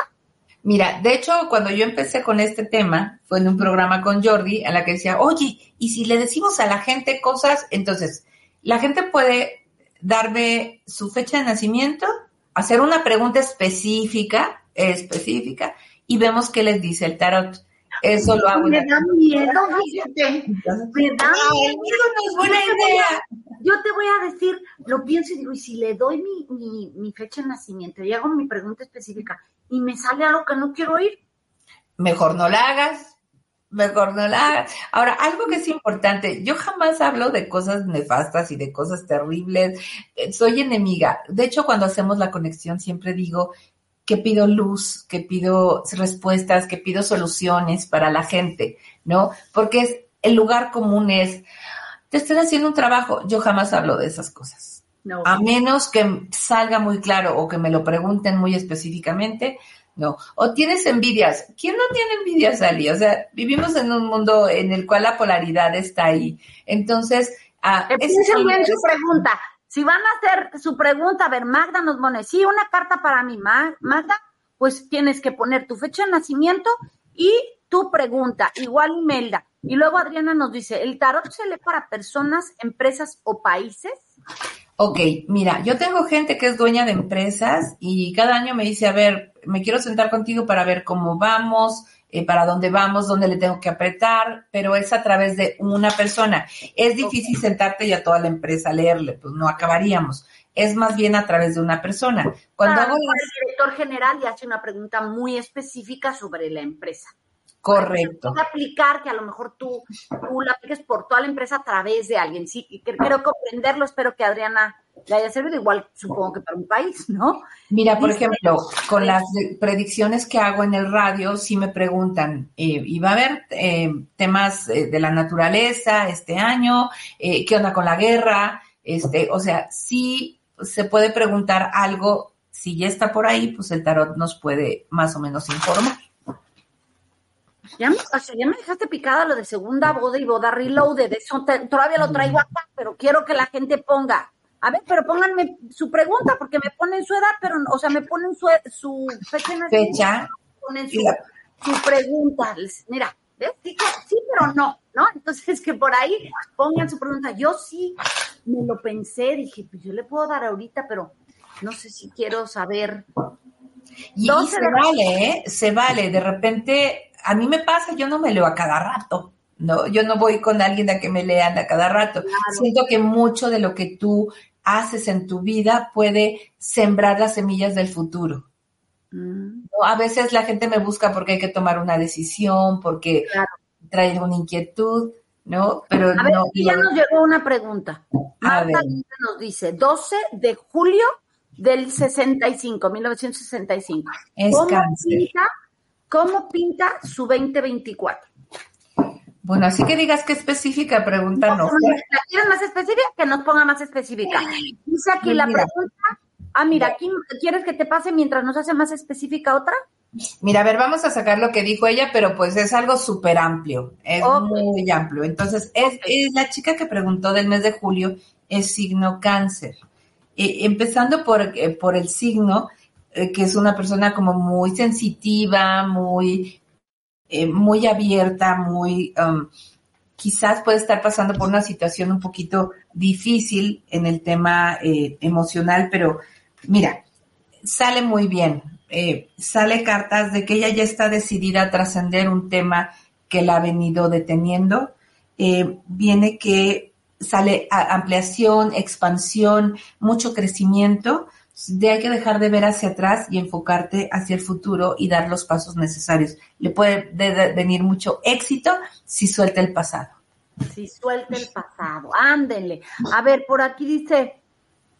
B: Mira, de hecho, cuando yo empecé con este tema, fue en un programa con Jordi, en la que decía, oye, y si le decimos a la gente cosas, entonces, la gente puede darme su fecha de nacimiento, hacer una pregunta específica, específica, y vemos qué les dice el tarot. Eso lo hago.
A: Me da miedo, fíjate. Me da miedo.
B: no es buena idea.
A: Yo te voy a decir, lo pienso y digo, y si le doy mi, mi, mi fecha de nacimiento y hago mi pregunta específica y me sale algo que no quiero oír.
B: Mejor no la hagas. Mejor no la hagas. Ahora, algo que es importante, yo jamás hablo de cosas nefastas y de cosas terribles. Eh, soy enemiga. De hecho, cuando hacemos la conexión, siempre digo, que pido luz, que pido respuestas, que pido soluciones para la gente, ¿no? Porque es, el lugar común es, te estoy haciendo un trabajo, yo jamás hablo de esas cosas. No. A menos que salga muy claro o que me lo pregunten muy específicamente, no. O tienes envidias. ¿Quién no tiene envidias, Ali? O sea, vivimos en un mundo en el cual la polaridad está ahí. Entonces,
A: ah, es bien su pregunta. Si van a hacer su pregunta, a ver, Magda nos pone, sí, una carta para mí, Magda, pues tienes que poner tu fecha de nacimiento y tu pregunta, igual Imelda. Y luego Adriana nos dice, ¿el tarot se lee para personas, empresas o países?
B: Ok, mira, yo tengo gente que es dueña de empresas y cada año me dice, a ver, me quiero sentar contigo para ver cómo vamos, eh, para dónde vamos, dónde le tengo que apretar, pero es a través de una persona. Es difícil sentarte y a toda la empresa a leerle, pues no acabaríamos. Es más bien a través de una persona. Cuando
A: Ah,
B: hago
A: el director general le hace una pregunta muy específica sobre la empresa.
B: Correcto.
A: Puede aplicar que a lo mejor tú, tú la apliques por toda la empresa a través de alguien. Sí, quiero comprenderlo, espero que Adriana le haya servido igual, supongo que para un país, ¿no?
B: Mira, por ejemplo, con las predicciones que hago en el radio, sí me preguntan, eh, ¿y va a haber eh, temas eh, de la naturaleza este año? Eh, ¿Qué onda con la guerra? Este, o sea, sí se puede preguntar algo, si ya está por ahí, pues el tarot nos puede más o menos informar.
A: Ya me, o sea, ya me dejaste picada lo de segunda boda y boda reloaded. Eso te- todavía lo traigo acá, pero quiero que la gente ponga. A ver, pero pónganme su pregunta, porque me ponen su edad, pero, o sea, me ponen su, su fecha
B: Fecha,
A: ponen su, pregunta. Mira, ¿ves? Sí, pero no, ¿no? Entonces, que por ahí pongan su pregunta. Yo sí me lo pensé, dije, pues yo le puedo dar ahorita, pero no sé si quiero saber.
B: Y, y se vale, ¿eh? Se vale. De repente, a mí me pasa, yo no me leo a cada rato. No, yo no voy con alguien a que me lean a cada rato. Siento que mucho de lo que tú haces en tu vida puede sembrar las semillas del futuro.
A: Mm,
B: ¿no? A veces la gente me busca porque hay que tomar una decisión, porque
A: Claro.
B: trae una inquietud, ¿no? Pero
A: A ver,
B: no.
A: ya nos llegó una pregunta.
B: A
A: Marta nos dice, 12 de julio del 65, 1965.
B: Es
A: ¿Cómo
B: cáncer.
A: pinta, ¿Cómo pinta su 2024?
B: Bueno, así que digas qué específica pregunta no.
A: ¿La quieren más específica? Que nos ponga más específica. Dice aquí la pregunta. Ah, mira, aquí quieres que te pase mientras nos hace más específica otra.
B: Mira, a ver, vamos a sacar lo que dijo ella, pero pues es algo súper amplio, es muy amplio. Entonces, es, es la chica que preguntó del mes de julio es signo cáncer. Eh, empezando por, eh, por el signo, eh, que es una persona como muy sensitiva, muy, eh, muy abierta, muy, um, quizás puede estar pasando por una situación un poquito difícil en el tema eh, emocional, pero mira, sale muy bien. Sale cartas de que ella ya está decidida a trascender un tema que la ha venido deteniendo. Viene que sale ampliación, expansión, mucho crecimiento. De hay que dejar de ver hacia atrás y enfocarte hacia el futuro y dar los pasos necesarios. Le puede de- de- venir mucho éxito si suelta el pasado.
A: Si suelta el pasado, ándenle. A ver, por aquí dice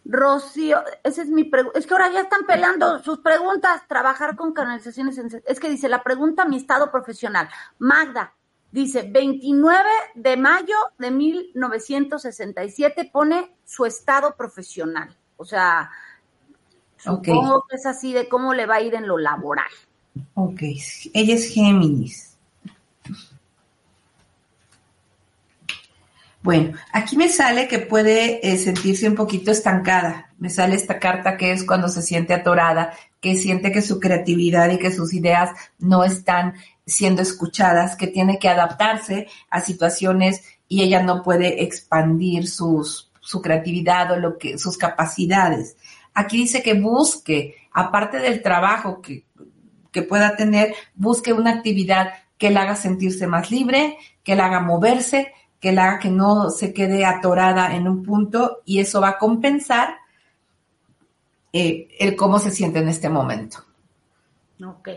A: Rocío, esa es mi pregunta. Es que ahora ya están pelando sus preguntas. Trabajar con canalizaciones. en- Es que dice la pregunta, mi estado profesional. Magda dice 29 de mayo de 1967 pone su estado profesional. O sea,
B: Ok.
A: supongo que es así de cómo le va a ir en lo laboral.
B: Ok, ella es Géminis. Bueno, aquí me sale que puede eh, sentirse un poquito estancada. Me sale esta carta que es cuando se siente atorada, que siente que su creatividad y que sus ideas no están siendo escuchadas, que tiene que adaptarse a situaciones y ella no puede expandir sus, su creatividad o lo que, sus capacidades. Aquí dice que busque, aparte del trabajo que, que pueda tener, busque una actividad que la haga sentirse más libre, que la haga moverse, que la haga que no se quede atorada en un punto y eso va a compensar eh, el cómo se siente en este momento.
A: Ok.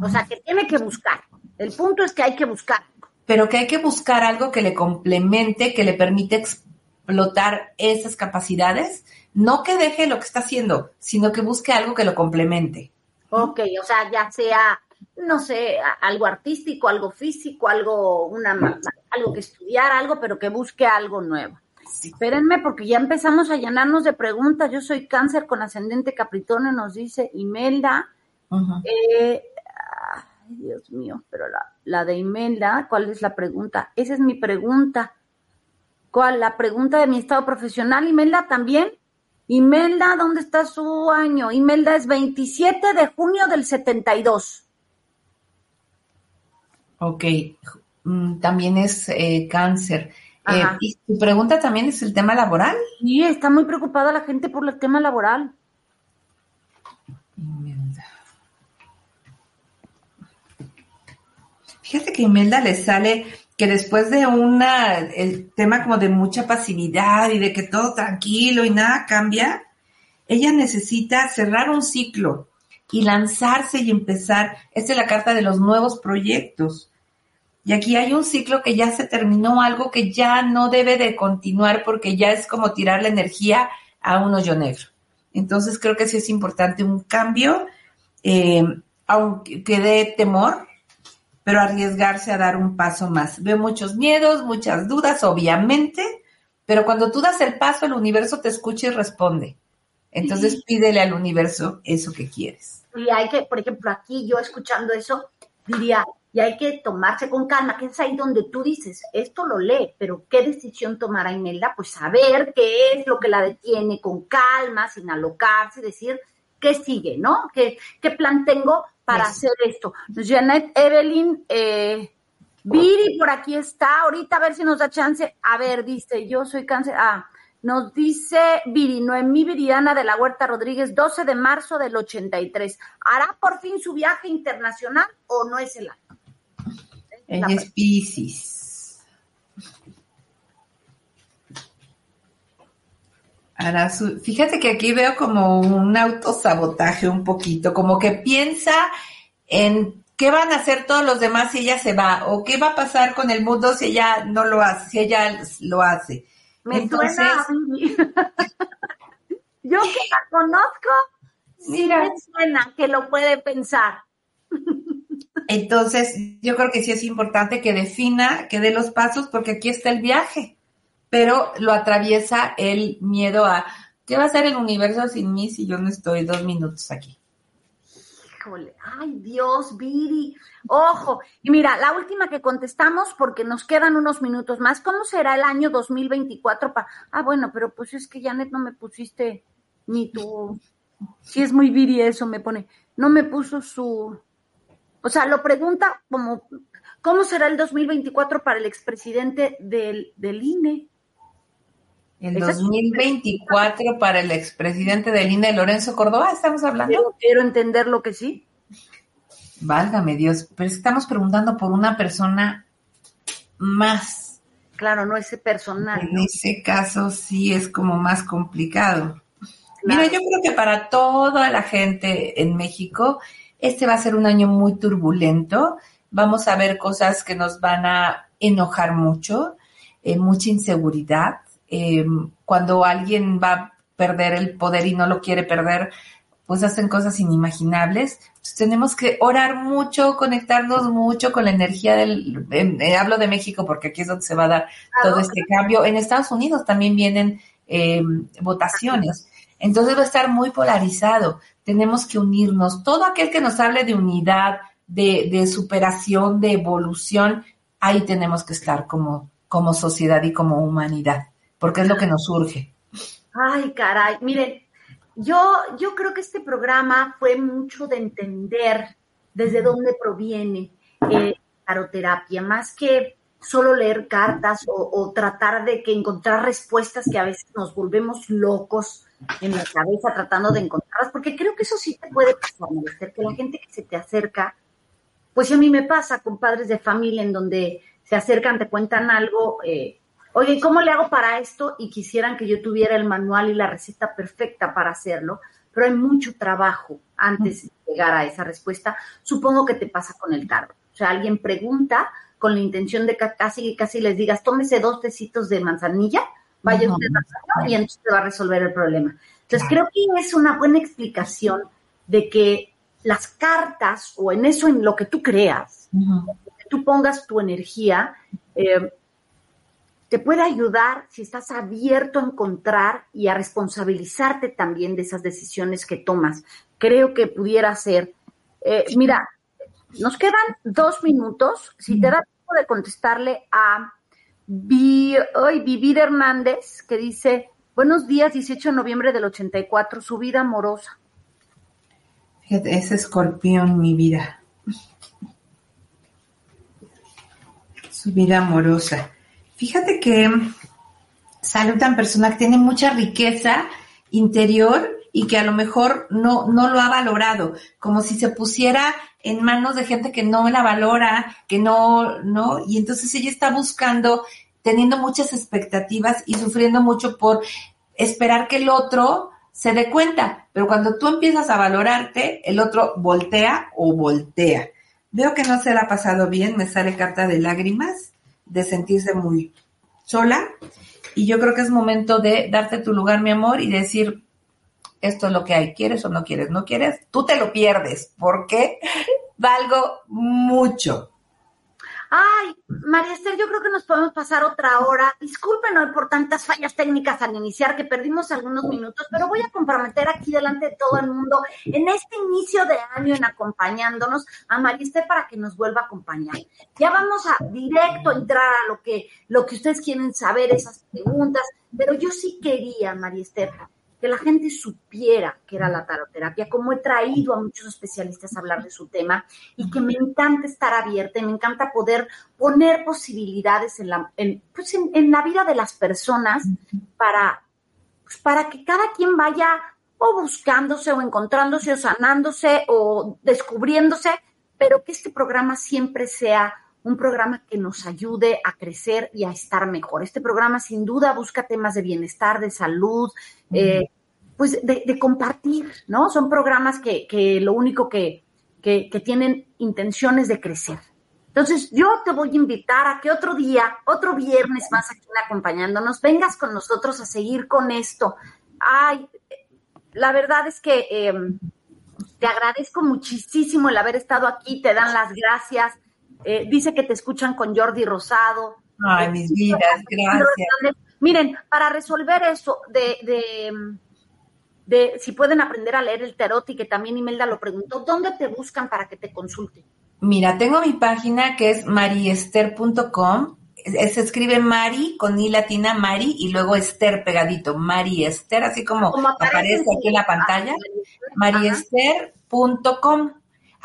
A: O sea, que tiene que buscar. El punto es que hay que buscar.
B: Pero que hay que buscar algo que le complemente, que le permite explotar esas capacidades, no que deje lo que está haciendo, sino que busque algo que lo complemente.
A: Ok, o sea, ya sea, no sé, algo artístico, algo físico, algo, una, algo que estudiar, algo, pero que busque algo nuevo. Espérenme, porque ya empezamos a llenarnos de preguntas. Yo soy cáncer con ascendente Capricornio, nos dice Imelda. Eh, ay, Dios mío, pero la, la de Imelda, ¿cuál es la pregunta? Esa es mi pregunta. ¿Cuál? La pregunta de mi estado profesional, Imelda, también. Imelda, ¿dónde está su año? Imelda es 27 de junio del 72.
B: Ok, mm, también es eh, cáncer. Eh, y tu pregunta también es el tema laboral.
A: Sí, está muy preocupada la gente por el tema laboral.
B: Fíjate que Imelda le sale que después de una, el tema como de mucha pasividad y de que todo tranquilo y nada cambia, ella necesita cerrar un ciclo y lanzarse y empezar. Esta es la carta de los nuevos proyectos. Y aquí hay un ciclo que ya se terminó, algo que ya no debe de continuar porque ya es como tirar la energía a un hoyo negro. Entonces creo que sí es importante un cambio, eh, aunque dé temor, pero arriesgarse a dar un paso más. Veo muchos miedos, muchas dudas, obviamente, pero cuando tú das el paso, el universo te escucha y responde. Entonces pídele al universo eso que quieres.
A: Y hay que, por ejemplo, aquí yo escuchando eso, diría, y hay que tomarse con calma, que es ahí donde tú dices, esto lo lee, pero ¿qué decisión tomará Imelda? Pues saber qué es lo que la detiene con calma, sin alocarse, decir, ¿qué sigue, no? ¿Qué, qué plan tengo para hacer esto? Janet Evelyn, eh, Viri por aquí está, ahorita a ver si nos da chance. A ver, dice, yo soy cáncer. Ah, nos dice Viri, Noemí Viriana de la Huerta Rodríguez, 12 de marzo del 83. ¿Hará por fin su viaje internacional o no es el año?
B: Ella es Pisces. Fíjate que aquí veo como un autosabotaje un poquito, como que piensa en qué van a hacer todos los demás si ella se va, o qué va a pasar con el mundo si ella no lo hace, si ella lo hace.
A: Me suena a Yo que la conozco, sí me suena que lo puede pensar.
B: Entonces, yo creo que sí es importante que defina, que dé los pasos, porque aquí está el viaje, pero lo atraviesa el miedo a, ¿qué va a ser el universo sin mí si yo no estoy dos minutos aquí?
A: Híjole, ay Dios, Viri, ojo. Y mira, la última que contestamos, porque nos quedan unos minutos más, ¿cómo será el año 2024? para Ah, bueno, pero pues es que Janet no me pusiste ni tu... Si es muy Viri eso, me pone. No me puso su o sea, lo pregunta como, ¿cómo será el 2024 para el expresidente del, del INE?
B: El 2024 para el expresidente del INE, Lorenzo Córdoba, ¿estamos hablando?
A: Quiero, entender lo que sí.
B: Válgame Dios, pero estamos preguntando por una persona más.
A: Claro, no ese personal.
B: En ese caso sí es como más complicado. Mira, yo creo que para toda la gente en México este va a ser un año muy turbulento. Vamos a ver cosas que nos van a enojar mucho, eh, mucha inseguridad. Em, cuando alguien va a perder el poder y no lo quiere perder, pues hacen cosas inimaginables. tenemos que orar mucho, conectarnos mucho con la energía del, eh, hablo de México porque aquí es donde se va a dar todo este cambio. En Estados Unidos también vienen em, votaciones. Entonces va a estar muy polarizado. Tenemos que unirnos. Todo aquel que nos hable de unidad, de, superación, de evolución, ahí tenemos que estar como, como sociedad y como humanidad, porque es lo que nos surge.
A: Ay, caray. Miren, yo, yo creo que este programa fue mucho de entender desde dónde proviene eh, aroterapia, más que solo leer cartas o, o, tratar de que encontrar respuestas que a veces nos volvemos locos en la cabeza tratando de encontrarlas, porque creo que eso sí te puede pasar, que la gente que se te acerca, pues a mí me pasa con padres de familia en donde se acercan, te cuentan algo, eh, oye, ¿cómo le hago para esto? Y quisieran que yo tuviera el manual y la receta perfecta para hacerlo, pero hay mucho trabajo antes de llegar a esa respuesta. Supongo que te pasa con el tarot. O sea, alguien pregunta con la intención de que casi, casi les digas, tómese dos tecitos de manzanilla, vaya usted y entonces te va a resolver el problema. Entonces, creo que es una buena explicación de que las cartas o en eso, en lo que tú creas, que tú pongas tu energía, eh, te puede ayudar si estás abierto a encontrar y a responsabilizarte también de esas decisiones que tomas. Creo que pudiera ser, eh, mira, nos quedan dos minutos. Si te da tiempo de contestarle a Vivir Hernández, que dice, buenos días, 18 de noviembre del 84, su vida amorosa.
B: Es escorpión mi vida. Su vida amorosa. Fíjate que sale tan persona que tiene mucha riqueza interior y que a lo mejor no, no lo ha valorado, como si se pusiera en manos de gente que no la valora, que no, no, y entonces ella está buscando, teniendo muchas expectativas y sufriendo mucho por esperar que el otro se dé cuenta, pero cuando tú empiezas a valorarte, el otro voltea o voltea. Veo que no se le ha pasado bien, me sale carta de lágrimas, de sentirse muy sola, y yo creo que es momento de darte tu lugar, mi amor, y decir, esto es lo que hay, ¿quieres o no quieres? ¿No quieres? Tú te lo pierdes, porque valgo mucho.
A: Ay, María Esther, yo creo que nos podemos pasar otra hora. Discúlpenos por tantas fallas técnicas al iniciar, que perdimos algunos minutos, pero voy a comprometer aquí delante de todo el mundo en este inicio de año en acompañándonos a María Esther para que nos vuelva a acompañar. Ya vamos a directo entrar a lo que, lo que ustedes quieren saber, esas preguntas, pero yo sí quería, María Esther, que la gente supiera que era la taroterapia, como he traído a muchos especialistas a hablar de su tema y que me encanta estar abierta y me encanta poder poner posibilidades en la, en, pues en, la vida de las personas para, pues para que cada quien vaya o buscándose o encontrándose o sanándose o descubriéndose, pero que este programa siempre sea un programa que nos ayude a crecer y a estar mejor. Este programa sin duda busca temas de bienestar, de salud, eh, pues de, compartir, ¿no? Son programas que, que lo único que, que, que, tienen intenciones de crecer. Entonces, yo te voy a invitar a que otro día, otro viernes más aquí acompañándonos, vengas con nosotros a seguir con esto. Ay, la verdad es que em, te agradezco muchísimo el haber estado aquí, te dan las gracias. Eh, dice que te escuchan con Jordi Rosado.
B: Ay, mis vidas, gracias.
A: Miren, para resolver eso de, de de si pueden aprender a leer el tarot y que también Imelda lo preguntó, ¿dónde te buscan para que te consulten?
B: Mira, tengo mi página que es mariester.com. Se escribe Mari con I latina, Mari, y luego Esther pegadito, Mari Esther, así como, aparece, aquí en la pantalla, mariester.com.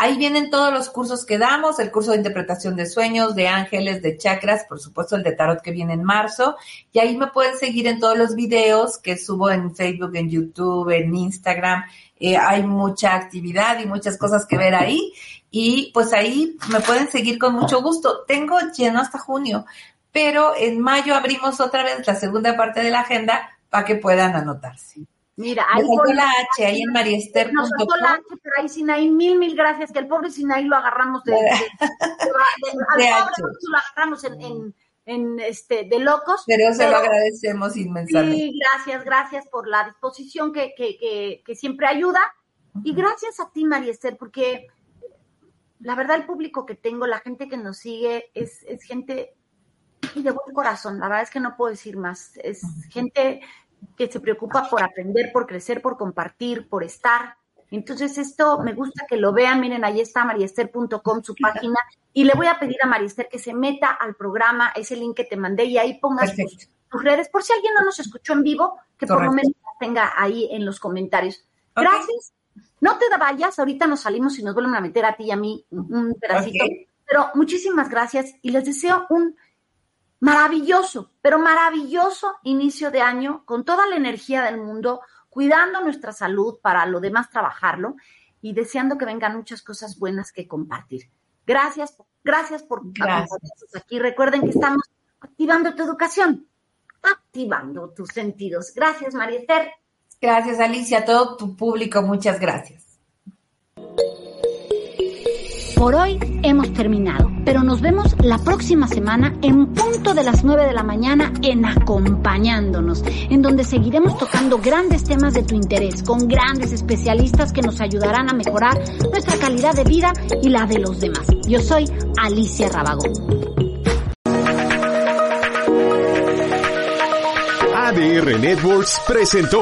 B: Ahí vienen todos los cursos que damos, el curso de interpretación de sueños, de ángeles, de chakras, por supuesto el de tarot que viene en marzo. Y ahí me pueden seguir en todos los videos que subo en Facebook, en YouTube, en Instagram. Eh, hay mucha actividad y muchas cosas que ver ahí. Y pues ahí me pueden seguir con mucho gusto. Tengo lleno hasta junio, pero en mayo abrimos otra vez la segunda parte de la agenda para que puedan anotarse.
A: Mira, ahí
B: con la H, ahí en mariester.com. Nos
A: la H, pero ahí Sinaí, mil, mil gracias, que el pobre Sinaí lo agarramos de, de, de, al pobre lo agarramos en, en, este, de locos.
B: Pero, se lo agradecemos inmensamente.
A: Sí, gracias, gracias por la disposición que, que, que, que siempre ayuda. Y gracias a ti, María Esther, porque la verdad el público que tengo, la gente que nos sigue, es, es gente de buen corazón. La verdad es que no puedo decir más. Es gente que se preocupa por aprender, por crecer, por compartir, por estar. Entonces, esto me gusta que lo vean. Miren, ahí está mariester.com, su página. Y le voy a pedir a Mariester que se meta al programa, ese link que te mandé, y ahí pongas tus, redes, por si alguien no nos escuchó en vivo, que por lo menos tenga ahí en los comentarios. Gracias. No te vayas, ahorita nos salimos y nos vuelven a meter a ti y a mí un pedacito. Pero muchísimas gracias y les deseo un maravilloso, pero maravilloso inicio de año con toda la energía del mundo, cuidando nuestra salud para lo demás trabajarlo y deseando que vengan muchas cosas buenas que compartir. Gracias, gracias por acompañarnos aquí. Recuerden que estamos activando tu educación, activando tus sentidos. Gracias, María Esther.
B: Gracias, Alicia, a todo tu público, muchas gracias.
A: Por hoy hemos terminado, pero nos vemos la próxima semana en punto de las 9 de la mañana en Acompañándonos, en donde seguiremos tocando grandes temas de tu interés con grandes especialistas que nos ayudarán a mejorar nuestra calidad de vida y la de los demás. Yo soy Alicia Rabagón.
C: ADR Networks presentó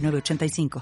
D: 906985.